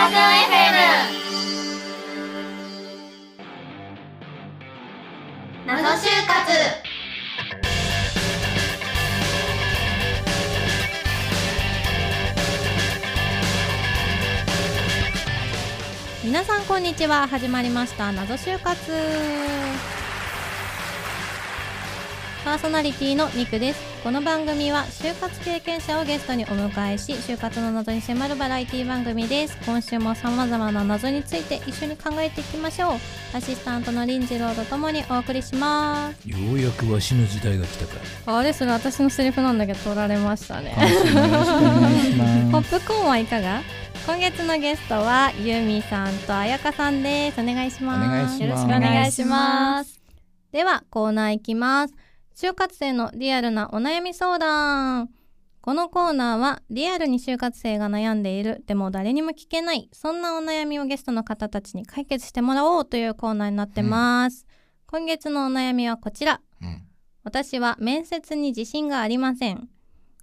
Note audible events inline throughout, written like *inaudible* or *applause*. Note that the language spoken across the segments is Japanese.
ーズ FM 謎就活。皆さんこんにちは。始まりました。謎就活。パーソナリティのニクです。この番組は就活経験者をゲストにお迎えし就活の謎に迫るバラエティ番組です。今週も様々な謎について一緒に考えていきましょう。アシスタントの林次郎とともにお送りします。ようやくわしの時代が来たかあれ？それ私のセリフなんだけど取られましたね。ポまップコーンはいかが？今月のゲストはユミさんとあやかさんです。お願いします。お願いします。よろしくお願いします。ではコーナーいきます就活生のリアルなお悩み相談。このコーナーはリアルに就活生が悩んでいる。でも誰にも聞けない。そんなお悩みをゲストの方たちに解決してもらおうというコーナーになってます、今月のお悩みはこちら。うん。私は面接に自信がありません。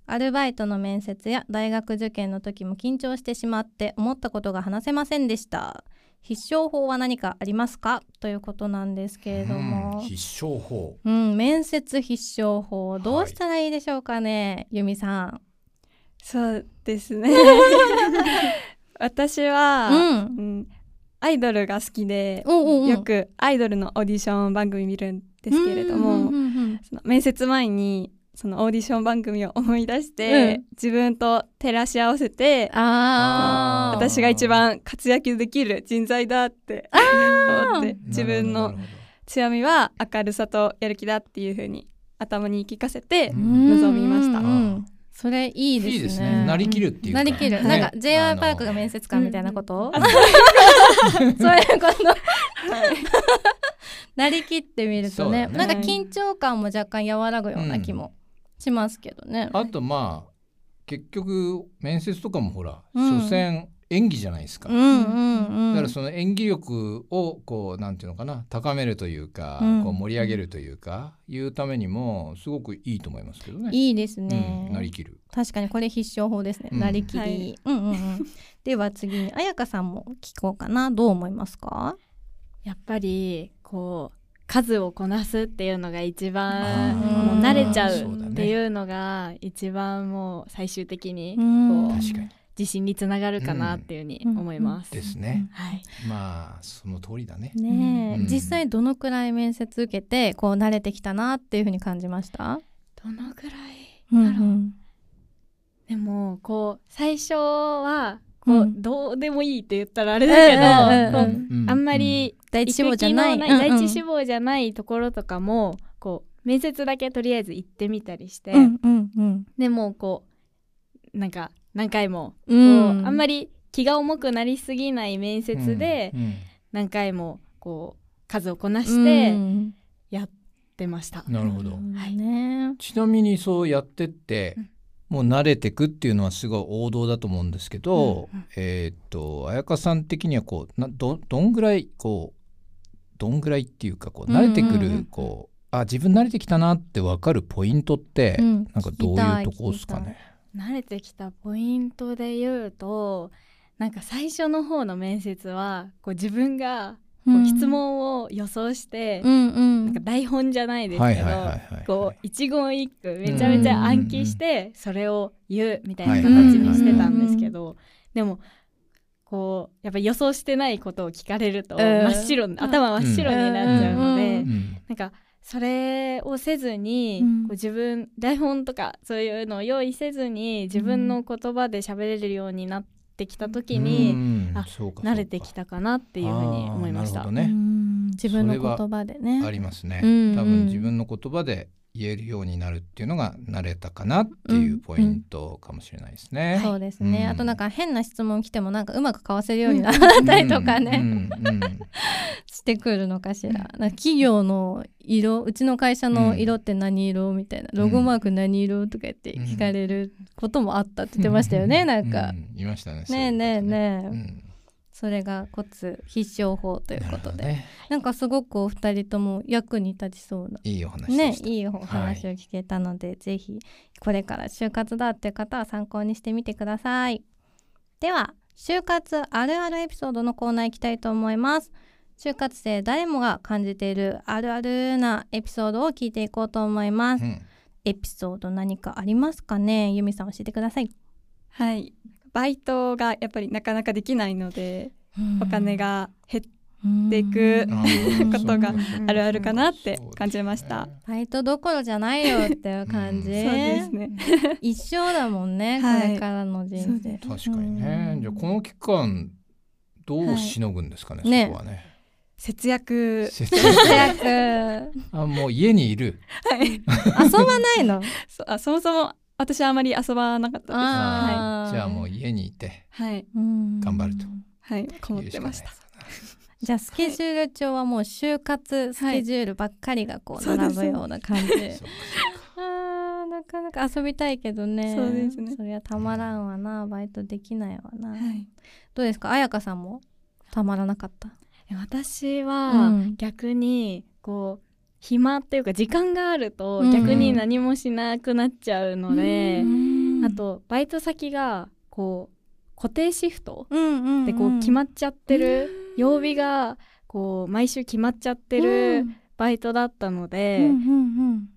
アルバイトの面接や大学受験の時も緊張してしまって思ったことが話せませんでした必勝法は何かありますか？ということなんですけれどうんも必勝法。うん、面接必勝法どうしたらいいでしょうかね、由美さん。そうですね。*laughs* 私は、うん。うんアイドルが好きで、よくアイドルのオーディション番組見るんですけれども、面接前にそのオーディション番組を思い出して、うん。自分と照らし合わせてあー。私が一番活躍できる人材だって思って自分の強みは明るさとやる気だっていう風に頭に言い聞かせてうん。臨みました。それいいですね。いいですね。なりきるっていうか。なりきる、ね。なんか j y あのパークが面接官みたいなこと、うん *laughs* そういうこと？*laughs* なりきってみるとね。なんか緊張感も若干和らぐような気もしますけどね、あとまあ結局面接とかもほら、うん。所詮演技じゃないですか、うんうんうん。だからその演技力をこうなんていうのかな高めるというか、うん。こう盛り上げるというか、いうためにもすごくいいと思いますけどね。いいですね、うん、なりきる。確かにこれ必勝法ですね、うん。なりきり、はい。うんうんうん。では次に彩香さんも聞こうかな。どう思いますか？やっぱりこう数をこなすっていうのが一あ番ー。もう慣れちゃそうっていうのが一番もう最終的にうん。こう確かに。自信につながるかなっていうふうに思います。ですね。はい、まあその通りだね。ね実際どのくらい面接受けてこう慣れてきたなっていうふうに感じました？どのぐらいう。んだろうでもこう最初はこう、うんどうでもいいって言ったらあれだけど、うんうんうんこうあんまり第一志望じゃない第うんうん。一志望じゃないところとかもこう面接だけとりあえず行ってみたりして、うんうんうん。でもこうなんか何回もこうう、んあんまり気が重くなりすぎない面接でうんうん。何回もこう数をこなうしてん。やってました。なるほど。はいね。ちなみにそうやってって、うんもう慣れてくっていうのはすごい王道だと思うんですけど、うんうん。えーっと彩香さん的にはこうなどどんぐらいこうどんぐらいっていうかこう慣れてくる、うん。うんうんこうあ自分慣れてきたなって分かるポイントって、うん。なんかどういうとこですかね？慣れてきたポイントで言うとなんか最初の方の面接はこう自分がこう質問を予想して、うんうん。なんか台本じゃないですはいけどはいはいはい。こう一言一句めちゃめちゃ暗記してそれを言うみたいなはい形にしてたんですけどでもこうやっぱ予想してないことを聞かれるとうん。真っ白頭真っ白になっちゃうのうでうん。なんかそれをせずに、うん。こう自分台本とかそういうのを用意せずに自分の言葉で喋れるようになってきた時に、うん。あ慣れてきたかなっていうふうに思いました。あーなるほどね。うん。自分の言葉でね。ありますね、うん。多分自分の言葉で言えるようになるっていうのが慣れたかなっていうポイントかもしれないですね。そうですね、うん。あとなんか変な質問来てもなんかうまくかわせるようになったりとかね、うんうん *laughs* してくるのかしら。なんか企業の色うちの会社の色って何色みたいな。ロゴマーク何色とか言って聞かれることもあったって言ってましたよね、なんか、うん。言いましたね。ね。えねえねえ、それがコツ必勝法ということで、ね。なんかすごくお二人とも役に立ちそうな。いいお話。ねいいお話を聞けたので、ぜひこれから就活だっていう方は参考にしてみてください。では就活あるあるエピソードのコーナー行きたいと思います。就活生誰もが感じているあるあるなエピソードを聞いていこうと思います、うん。エピソード何かありますかね？ゆみさん教えてください、はいバイトがやっぱりなかなかできないので、お金が減っていく *laughs* ことがあるあるかなって感じました。バイトどころじゃないよっていう感じ、うん。そうですね。一生だもんね、はい。これからの人生。で確かにね。じゃあこの期間どうしのぐんですかね、はい。そこはね。節約。節約。*laughs* あもう家にいる。*laughs* はい。遊ばないの？そあそもそも私はあまり遊ばなかったです。じゃあもう家にいてい。はい。うん頑張ると。はい。こもってました。じゃあスケジュール帳はもう就活スケジュールばっかりがこう並ぶような感じ、そうかそうか。あーなかなか遊びたいけどね。そうですね。そりゃたまらんわな。バイトできないわな、はい。どうですか？彩香さんもたまらなかった？私うはん。逆にこう暇っていうか時間があるとうん。逆に何もしなくなっちゃうので、うん。あとバイト先がこう固定シフトうんうんうん。でこう決まっちゃってる、曜日がこう毎週決まっちゃってるバイトだったので、うんうん。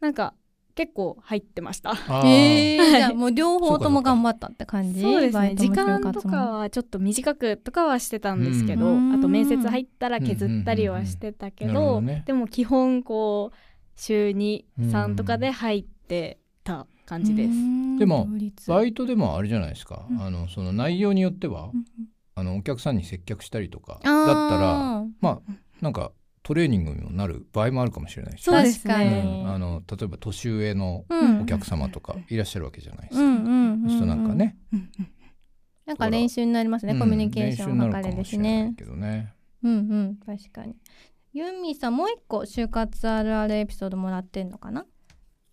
なんか結構入ってました。あうんー。*laughs* えじゃあもう両方とも頑張ったって感じ？そうですね。時間とかはちょっと短くとかはしてたんですけど、うん。あと面接入ったら削ったりはしてたけど,、でも基本こう週うん23とかで入ってた感じです。うん。でもバイトでもあれじゃないですか、うん。あのその内容によっては、うんあのお客さんに接客したりとかだったらまあなんかトレーニングにもなる場合もあるかもしれないし。そうですね。確かうに、ん。あの例えば年上のうん。お客様とかいらっしゃるわけじゃないですか、うんうんうんそうなんかね、うんうん。なんか練習になりますね、うん。コミュニケーションを図れるし練習になかもしれないね。けどね。うんうん。確かに。ユンミさんもう一個就活あるあるエピソードもらってんのかな？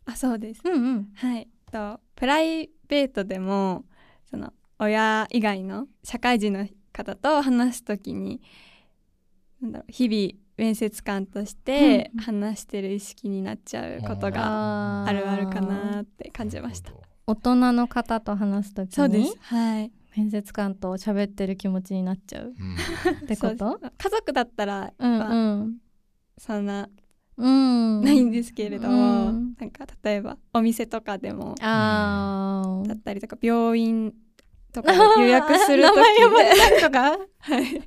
あ、そうです。うんうん。はい。とプライベートでもその親以外の社会人の方と話すときになんだろう日々面接官としてうん話してる意識になっちゃうことがあるあるかなって感じました。大人の方と話すときにそうです。はい。面接官と喋ってる気持ちになっちゃううん。ってこと？家族だったら、うんまあうんそんなうん。ないんですけれど、うん。なんか例えばお店とかでもあだったりとか病院とかで予約するとき名前呼ばれたりとか？*laughs* はい。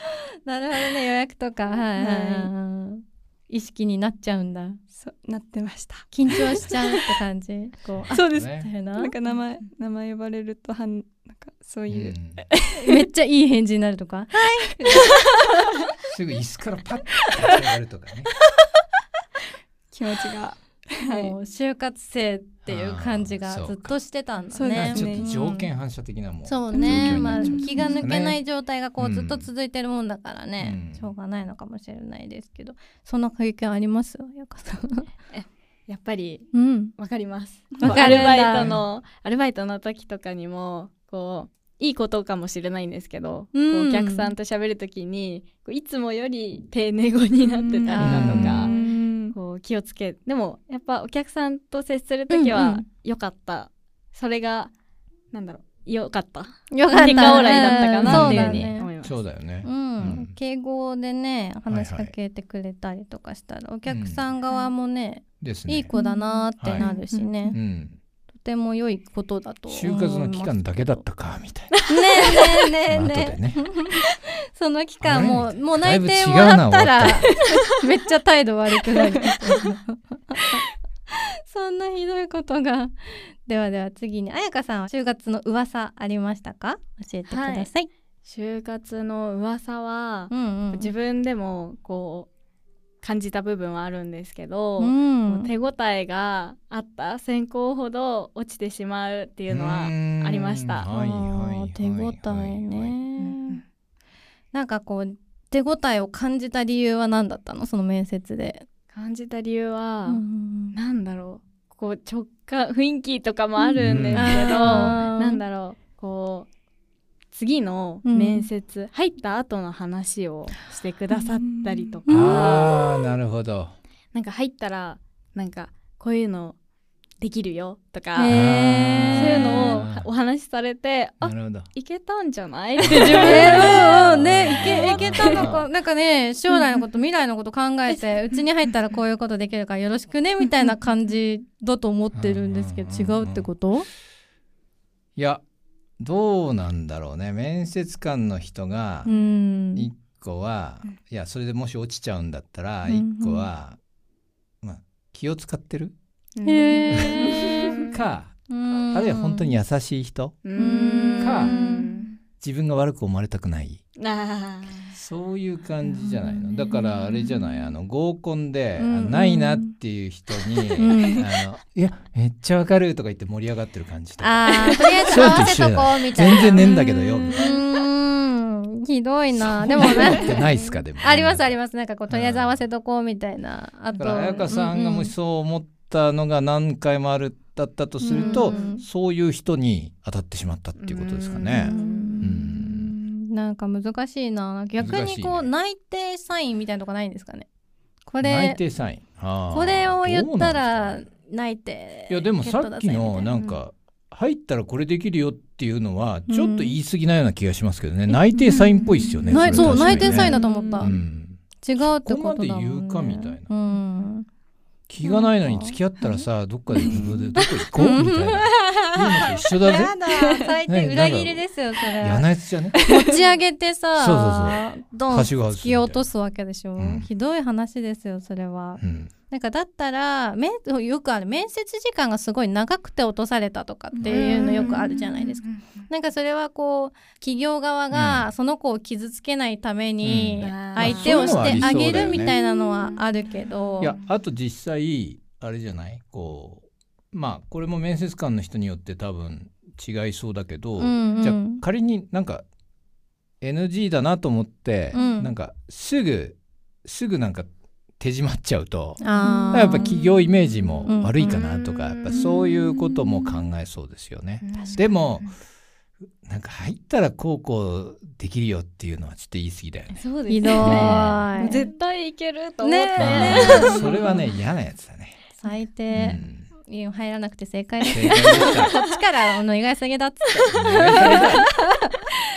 *laughs* なるほどね予約とか。はい。はい。はいはい意識になっちゃうんだ。そうなってました。緊張しちゃうって感じ？*laughs* こうあそうです。ねな？なんか名前名前呼ばれるとはんなんかそういう、うん。*laughs* めっちゃいい返事になるとか？すぐ椅子からパッと立ち上がるとかね。気持ちが。はい。もう就活生っていう感じがずっとしてたんだそうねですね。ちょっと条件反射的なもん。そうね。まあ気が抜けない状態がこううん。ずっと続いてるもんだからね、うん。しょうがないのかもしれないですけど。そんな経験あります？やかさん。やっぱりうん。わかります。アルバイトのアルバイトの時とかにもこういいことかもしれないんですけど、うん。お客さんと喋る時にこういつもより丁寧語になってたりだとうか。んうんこう気をつけでもやっぱお客さんと接する時うんうはん。良かった、それがなんだろう良かった。よかった。結果オーライだったかなっていうふうにん。思います。そうだよね。うん、うん。敬語でね話しかけてくれたりとかしたら、お客さん側もね、ですね。いい子だなーってなるしね、うん。とても良いことだと思い就ます活の期間だけだったかみたいな。*laughs* ねえねえ後ねえ。でね。*laughs* その期間ももう内定もらなったら。めっちゃ態度悪くなる。*laughs* そんなひどいことが。ではでは次に彩香さんは就活の噂ありましたか？教えてください、就活の噂は、うんうん。自分でもこう感じた部分はあるんですけど、うん。手応えがあった選考ほど落ちてしまうっていうのはありました。はいはいはい手応えなんかこう手応えを感じた理由は何だったの？その面接で、感じた理由は、うん。なんだろう。こう直感雰囲気とかもあるんですけど、うん。なんだろう次の面接、入った後の話をしてくださったりとか、うん。ああなるほど。なんか入ったらなんかこういうのできるよとか、そういうのをお話しされてあなるほど。いけたんじゃないって自分でえうんう。ん *laughs* ねいけ *laughs* いけたのか。*laughs* なんかね将来のこと未来のこと考えてうちに入ったらこういうことできるからよろしくねみたいな感じだと思ってるんですけど違うってこと？いやどうなんだろうね。面接官の人がうん。一個は、いやそれでもし落ちちゃうんだったらうんうん。一個は、まあ、気を使ってる？か、うん。あるいは本当に優しい人うん。かうん自分が悪く思われたくない。あそういう感じじゃないの？だからあれじゃない？あの合コンで、うん。あないなっていう人に、ん。あのいやめっちゃわかるとか言って盛り上がってる感じとか。とりあえず合わせとこうみたいな。全然ねえんだけどよ。うみたいーんひどいなでもねないっすか？でも。ありますあります。なんかこうとりあえず合わせとこうみたいな。あとだから彩香さんがもしうそう思ったのが何回もあるだったとすると、うん。そういう人に当たってしまったっていうことですかね。うんなんか難しいな。逆にこう内定サインみたいなとこないんですかね。こ内れ定サイン？これを言ったら内定いやでもさっきのなんか入ったらこれできるよっていうのはちょっと言い過ぎなような気がしますけどね、内定サインっぽいっすよね。うれ確かにね。内定サインだと思った、うん。違うってことだもん、ね、ここまで言うかみたいな。うん。気がないのに付き合ったらさどっかでどこ行こう？みたいな *laughs* のと一緒だぜ。やだ最低ね裏切りですよそれ嫌なやつじゃね。持ち上げてさそうそうドンはしご外す突き落とすわけでしょ、うん。ひどい話ですよそれは。うん。なんかだったらめよくある面接時間がすごい長くて落とされたとかっていうのよくあるじゃないですか。なんかそれはこう企業側がその子を傷つけないためにうん。相手をしてあげまあそういうのはあるみたいなのはあるけど、いやあと実際あれじゃない？こうまあこれも面接官の人によって多分違いそうだけど、うんうん。じゃあ仮になんか NG だなと思って、うん。なんかすぐすぐなんか手締まっちゃうとやっぱ企業イメージも悪いかなとか、うんやっぱそういうことも考えそうですよね。でもなんか入ったらこうこうできるよっていうのはちょっと言い過ぎだよね。そうですね。絶対いけると思って、ねまあそれはね嫌なやつだね。う最低、ん。いや入らなくて正解です。こっちからお願い下げだっつって。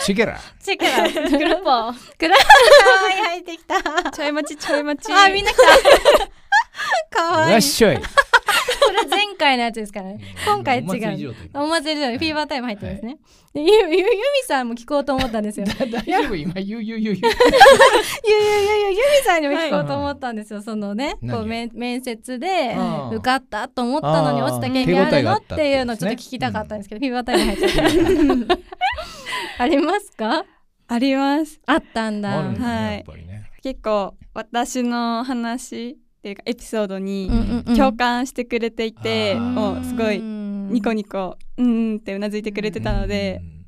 チケラ。チラグルーポーくらい入ってきた。ちょい待ちちょい待ち。あみんな来た。かわいいわっしょい。これ前回のやつですからね。今回違う。お祭り状態お祭りでフィーバータイム入ってるんですね、でゆゆゆみさんも聞こうと思ったんですよ。ゆゆ *laughs* 大丈夫？今ゆうゆうゆうゆ。う。ゆゆゆゆゆみさんにも聞こうと思ったんですよ、そのね何こう面面接で受かったと思ったのに落ちた経験あるのっていうのをちょっと聞きたかったんですけど、フィーバータイム入っちゃったありますか？あります。あったんだ。はい。結構私の話っていうかエピソードにうんうんうん。共感してくれていて、あー。もうすごいニコニコうんうんってうなずいてくれてたので、うん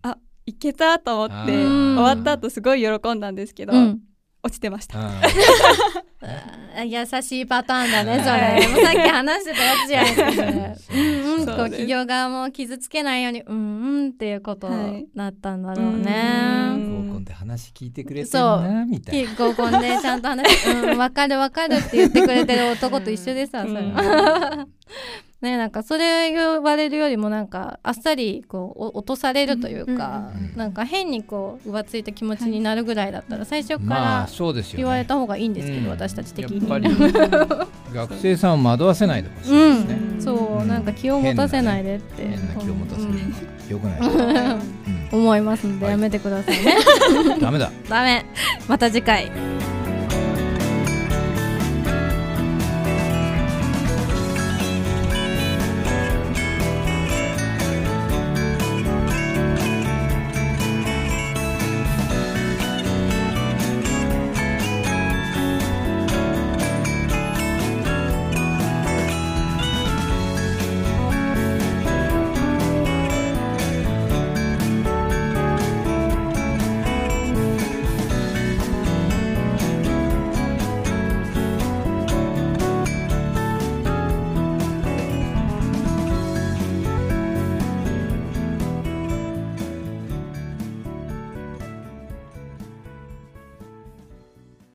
いけたと思ってうん。終わった後すごい喜んだんですけど、うん。落ちてました。あ *laughs* あ優しいパターンだねそれ。もうさっき話してたやつじゃないですかそれ。そううんうんこう企業側も傷つけないようにうんうんっていうことはい。だったんだろううねん。合コンで話聞いてくれてるなみたいな。合コンでちゃんと話うん分かる分かるって言ってくれてる男と一緒でさそれは。*laughs* ねなんかそれ言われるよりもなんかあっさりこうお落とされるというか、うんなんか変にこう浮ついた気持ちになるぐらいだったら最初かまあらそうですよね。言われた方がいいんですけど、うん。私たち的やっに。ぱり *laughs* 学生さんを惑わせないでほしい。うん、なんか気を持たせないでって、変な気を持たせるうんのは良くない。*laughs* 思いますんではいやめてくださいね。う *laughs* んダメだ。ダメ。また次回。